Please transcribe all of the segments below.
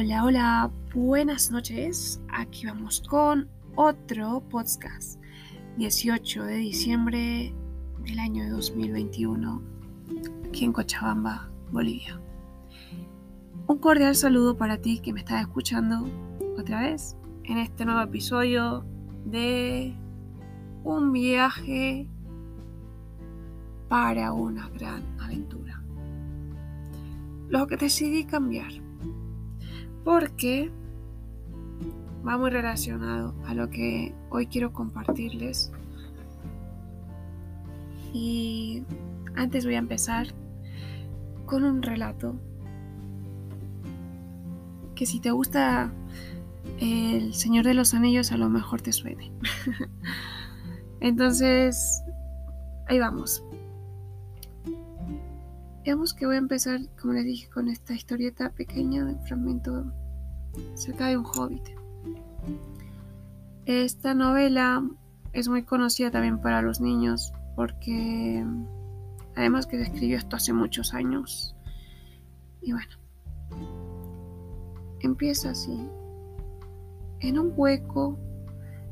Hola, hola, buenas noches. Aquí vamos con otro podcast. 18 de diciembre del año 2021, aquí en Cochabamba, Bolivia. Un cordial saludo para ti que me estás escuchando otra vez en este nuevo episodio de un viaje para una gran aventura. Lo que decidí cambiar porque va muy relacionado a lo que hoy quiero compartirles. Y antes voy a empezar con un relato que si te gusta El Señor de los Anillos a lo mejor te suene. Entonces, ahí vamos. Digamos que voy a empezar, como les dije, con esta historieta pequeña de fragmento acerca de un hobbit. Esta novela es muy conocida también para los niños porque además que se escribió esto hace muchos años. Y bueno, empieza así. En un hueco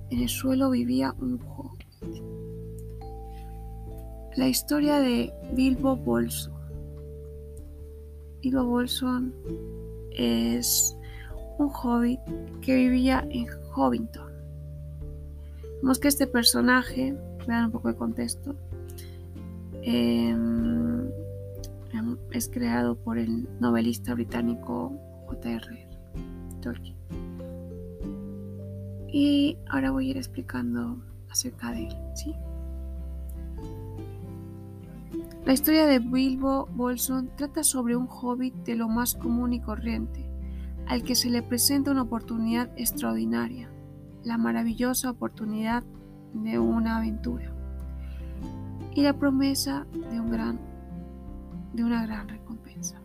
en el suelo vivía un hobbit. La historia de Bilbo Bolso. Bilbo Bolson es un hobbit que vivía en Hobbiton. Vemos que este personaje, vean un poco de contexto, em, es creado por el novelista británico J.R. Tolkien. Y ahora voy a ir explicando acerca de él, ¿sí? La historia de Bilbo Bolson trata sobre un hobbit de lo más común y corriente, al que se le presenta una oportunidad extraordinaria, la maravillosa oportunidad de una aventura y la promesa de, un gran, de una gran recompensa.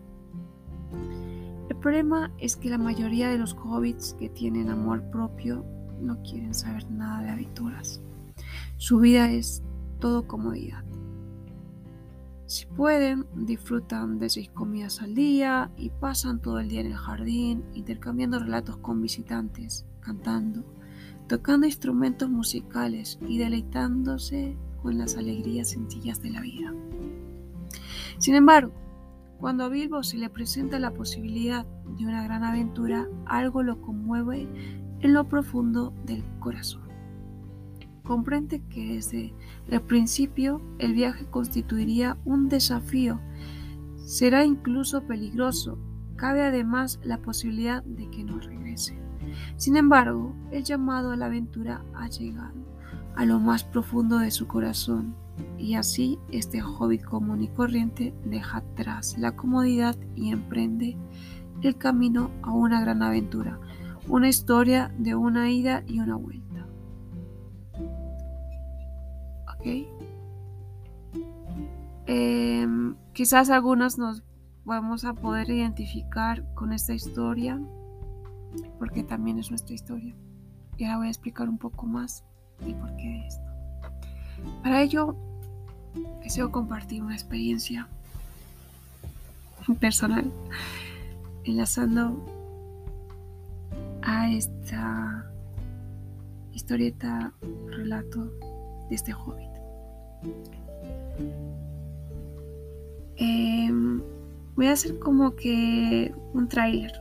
El problema es que la mayoría de los hobbits que tienen amor propio no quieren saber nada de aventuras. Su vida es todo comodidad. Si pueden, disfrutan de seis comidas al día y pasan todo el día en el jardín intercambiando relatos con visitantes, cantando, tocando instrumentos musicales y deleitándose con las alegrías sencillas de la vida. Sin embargo, cuando a Bilbo se le presenta la posibilidad de una gran aventura, algo lo conmueve en lo profundo del corazón comprende que desde el principio el viaje constituiría un desafío, será incluso peligroso, cabe además la posibilidad de que no regrese. Sin embargo, el llamado a la aventura ha llegado a lo más profundo de su corazón y así este hobbit común y corriente deja atrás la comodidad y emprende el camino a una gran aventura, una historia de una ida y una vuelta. Em, quizás algunos nos vamos a poder identificar con esta historia, porque también es nuestra historia. Y ahora voy a explicar un poco más el porqué de esto. Para ello, deseo compartir una experiencia personal, enlazando a esta historieta, relato de este hobbit. Em, voy a hacer como que un tráiler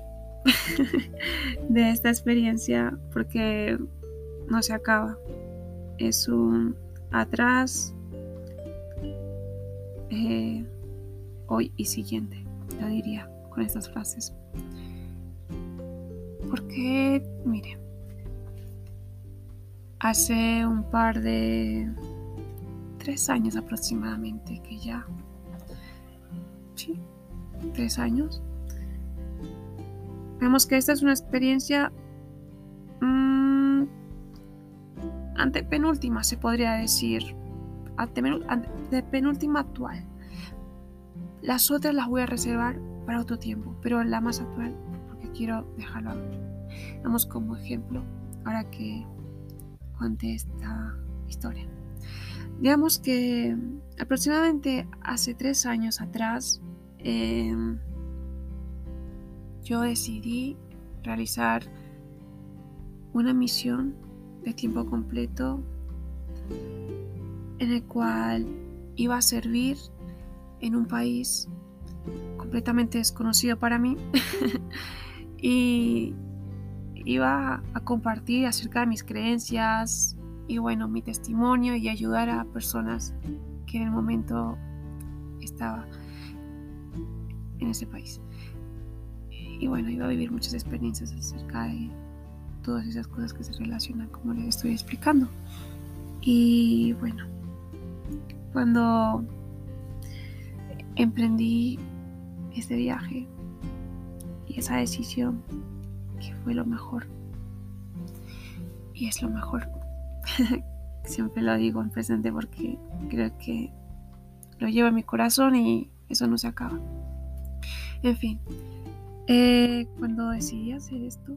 de esta experiencia porque no se acaba. Es un atrás, eh, hoy y siguiente, yo diría, con estas frases. Porque, mire, hace un par de tres años aproximadamente que ya, sí, tres años. Vemos que esta es una experiencia mmm, antepenúltima, se podría decir, de penúltima actual. Las otras las voy a reservar para otro tiempo, pero la más actual, porque quiero dejarlo Vamos como ejemplo, ahora que cuente esta historia. Digamos que aproximadamente hace tres años atrás em, yo decidí realizar una misión de tiempo completo en el cual iba a servir en un país completamente desconocido para mí y iba a compartir acerca de mis creencias y bueno, mi testimonio y ayudar a personas que en el momento estaba en ese país. Y bueno, iba a vivir muchas experiencias acerca de todas esas cosas que se relacionan como les estoy explicando. Y bueno, cuando emprendí este viaje y esa decisión que fue lo mejor y es lo mejor siempre lo digo en presente porque creo que lo llevo en mi corazón y eso no se acaba. En fin eh, cuando decidí hacer esto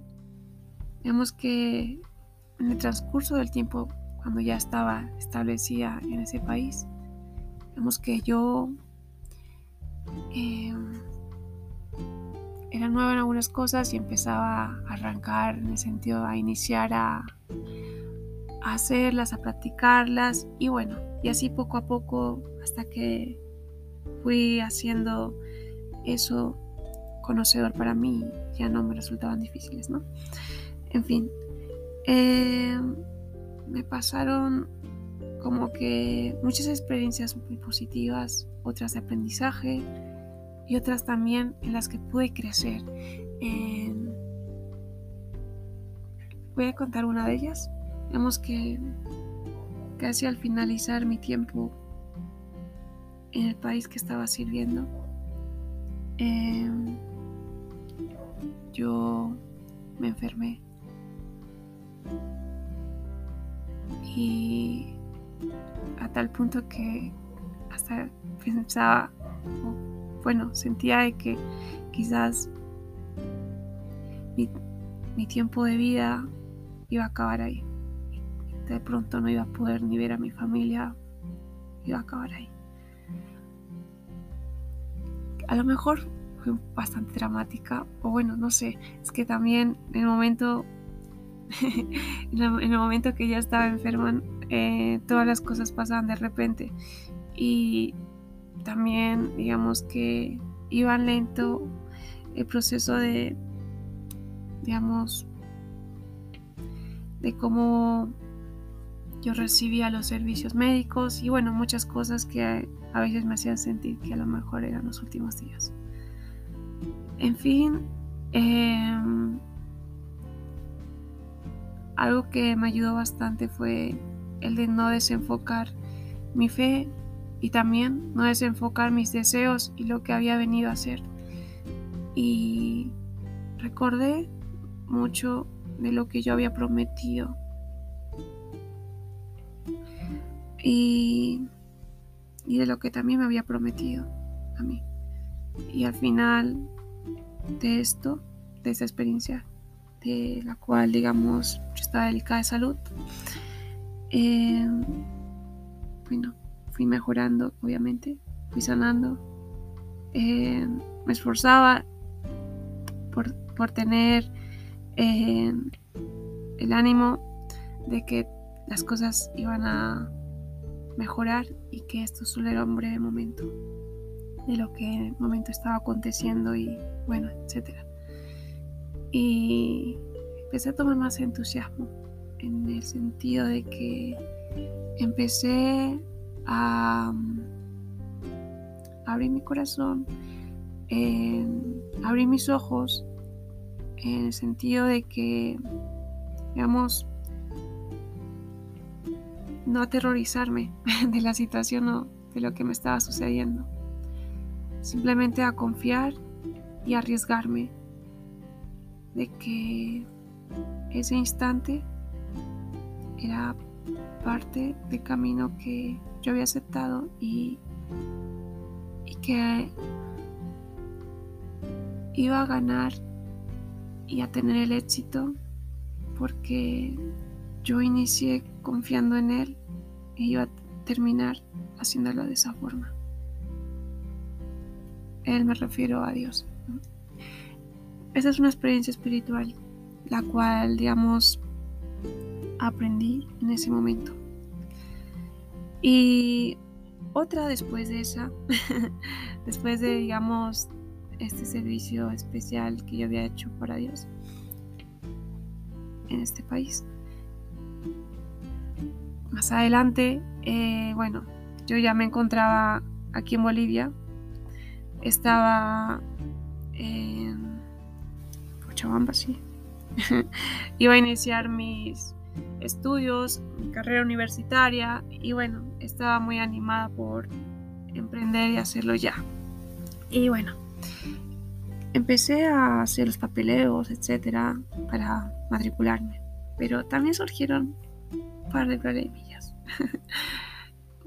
digamos que en el transcurso del tiempo cuando ya estaba establecida en ese país digamos que yo eh, era nueva en algunas cosas y empezaba a arrancar en el sentido a iniciar a, hacerlas, a practicarlas y bueno, y así poco a poco hasta que fui haciendo eso conocedor para mí, ya no me resultaban difíciles, ¿no? En fin, eh, me pasaron como que muchas experiencias muy positivas, otras de aprendizaje y otras también en las que pude crecer. Voy a contar una de ellas. Vemos que casi al finalizar mi tiempo en el país que estaba sirviendo, em, yo me enfermé. Y a tal punto que hasta pensaba, bueno, sentía de que quizás mi, tiempo de vida iba a acabar ahí. De pronto no iba a poder ni ver a mi familia, iba a acabar ahí. A lo mejor fue bastante dramática, o bueno, no sé, es que también en el momento, en el momento que ya estaba enferma, eh, todas las cosas pasaban de repente y también digamos que iba lento el proceso de digamos de cómo yo recibía los servicios médicos y bueno muchas cosas que a veces me hacían sentir que a lo mejor eran los últimos días en fin em, algo que me ayudó bastante fue el de no desenfocar mi fe y también no desenfocar mis deseos y lo que había venido a hacer. Y recordé mucho de lo que yo había prometido. Y, y de lo que también me había prometido a mí. Y al final de esto, de esa experiencia, de la cual, digamos, yo estaba delicada de salud, eh, bueno, fui mejorando, obviamente, fui sanando. Eh, me esforzaba por, tener eh, el ánimo de que las cosas iban a mejorar y que esto solo era un breve momento de lo que en el momento estaba aconteciendo y bueno, etcétera. Y empecé a tomar más entusiasmo en el sentido de que empecé a mm, abrir mi corazón, abrir mis ojos, en el sentido de que, digamos, no aterrorizarme de la situación o de lo que me estaba sucediendo. Simplemente a confiar y arriesgarme de que ese instante era parte del camino que yo había aceptado y, y que iba a ganar y a tener el éxito porque yo inicié confiando en él y iba a terminar haciéndolo de esa forma. Él me refiero a Dios. esa es una experiencia espiritual, la cual, digamos, aprendí en ese momento. Y otra después de esa, después de, digamos, este servicio especial que yo había hecho para Dios en este país. Más adelante, eh, bueno, yo ya me encontraba aquí en Bolivia, estaba en Cochabamba, sí. Iba a iniciar mis estudios, mi carrera universitaria y bueno, estaba muy animada por emprender y hacerlo ya. Y bueno, empecé a hacer los papeleos, etcétera, para matricularme, pero también surgieron un par de problemillas,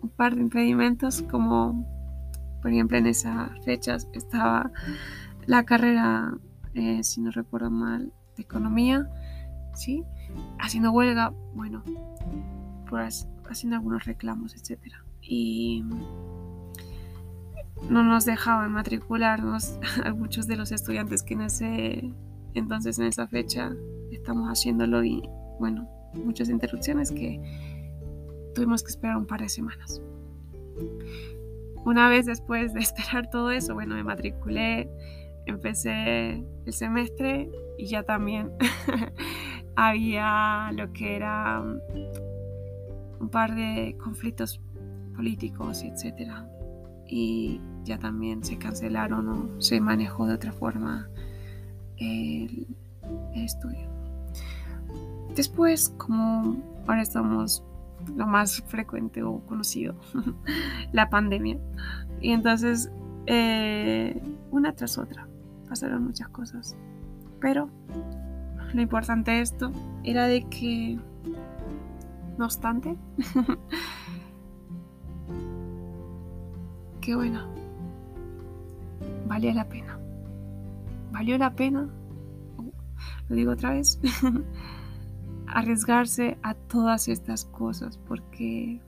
un par de impedimentos como por ejemplo en esas fechas estaba la carrera, eh, si no recuerdo mal, de economía, ¿sí? haciendo huelga, bueno, pues haciendo algunos reclamos, etcétera. Y no nos dejaban matricularnos a muchos de los estudiantes que en ese entonces, en esa fecha, estamos haciéndolo y bueno, muchas interrupciones que tuvimos que esperar un par de semanas. Una vez después de esperar todo eso, bueno, me matriculé, empecé el semestre y ya también había lo que era um, un par de conflictos políticos, etcétera. Y ya también se cancelaron o se manejó de otra forma el, el estudio. Después, como ahora estamos lo más frecuente o conocido, la pandemia. Y entonces, eh, una tras otra, pasaron muchas cosas. Pero lo importante de esto era de que, no obstante, que bueno, valía la pena. Valió la pena, lo digo otra vez, arriesgarse a todas estas cosas porque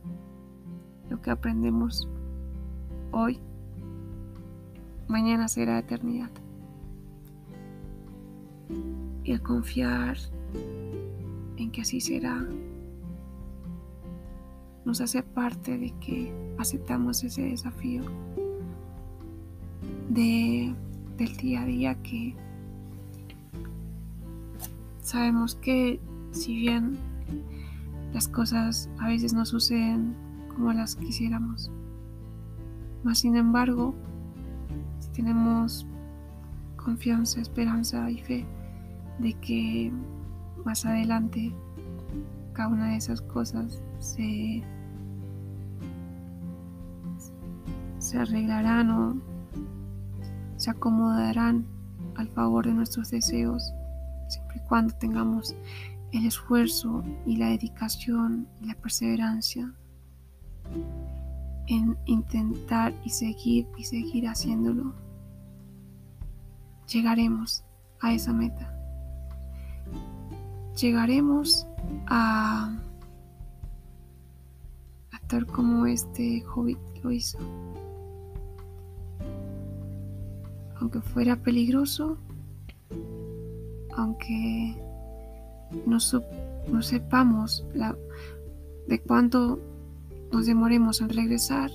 lo que aprendemos hoy, mañana será eternidad. Y el confiar en que así será nos hace parte de que aceptamos ese desafío de, del día a día que sabemos que si bien las cosas a veces no suceden como las quisiéramos, más sin embargo, si tenemos confianza, esperanza y fe, de que más adelante cada una de esas cosas se, se arreglarán o se acomodarán al favor de nuestros deseos, siempre y cuando tengamos el esfuerzo y la dedicación y la perseverancia en intentar y seguir y seguir haciéndolo, llegaremos a esa meta llegaremos a, a como este hobbit lo hizo. Aunque fuera peligroso, aunque no, sepamos la, de cuánto nos demoremos en regresar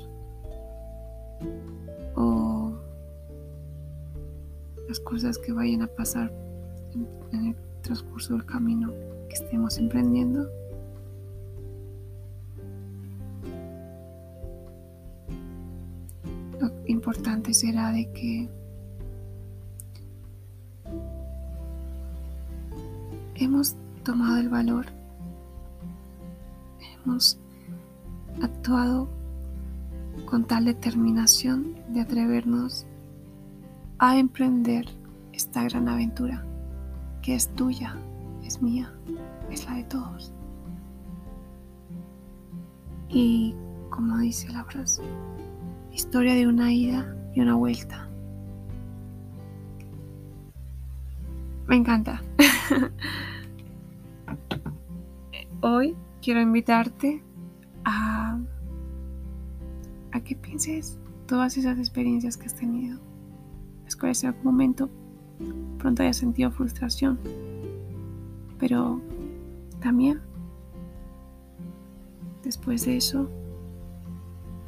o las cosas que vayan a pasar en el transcurso del camino que estemos emprendiendo. Lo importante será de que hemos tomado el valor, hemos actuado con tal determinación de atrevernos a emprender esta gran aventura que es tuya, es mía, es la de todos. Y como dice la frase, historia de una ida y una vuelta. Me encanta. Hoy quiero invitarte a, que pienses todas esas experiencias que has tenido. Es que en algún momento pronto hayas sentido frustración, pero también después de eso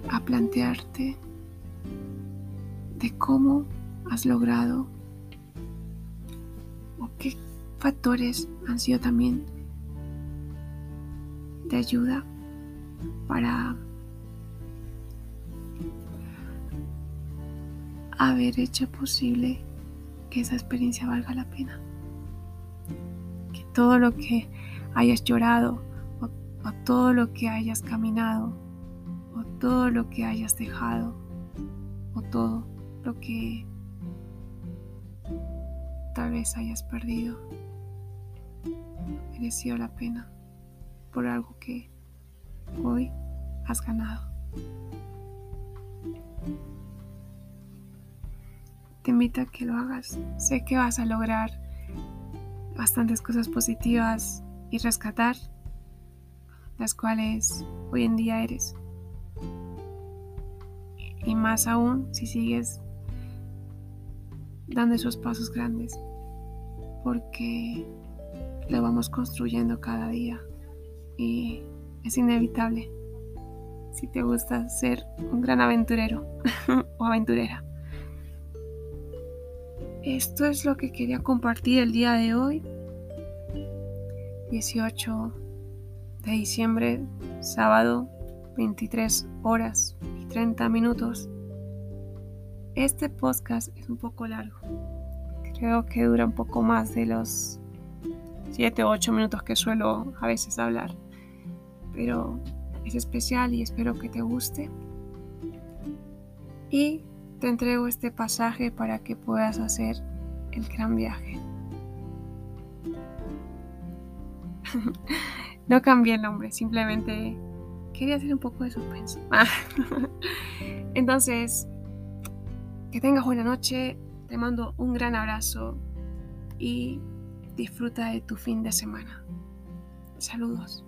a plantearte de cómo has logrado o qué factores han sido también de ayuda para haber hecho posible que esa experiencia valga la pena. Que todo lo que hayas llorado o, todo lo que hayas caminado o todo lo que hayas dejado o todo lo que tal vez hayas perdido mereció la pena por algo que hoy has ganado. Te invito a que lo hagas. Sé que vas a lograr bastantes cosas positivas y rescatar las cuales hoy en día eres. Y más aún si sigues dando esos pasos grandes, porque lo vamos construyendo cada día y es inevitable si te gusta ser un gran aventurero o aventurera. Esto es lo que quería compartir el día de hoy, 18 de diciembre, sábado, 23 horas y 30 minutos. Este podcast es un poco largo. Creo que dura un poco más de los 7 o 8 minutos que suelo a veces hablar. Pero es especial y espero que te guste. Y te entrego este pasaje para que puedas hacer el gran viaje. no cambié el nombre, simplemente quería hacer un poco de suspenso. Entonces, que tengas buena noche, te mando un gran abrazo y disfruta de tu fin de semana. Saludos.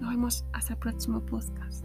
Nos vemos hasta el próximo podcast.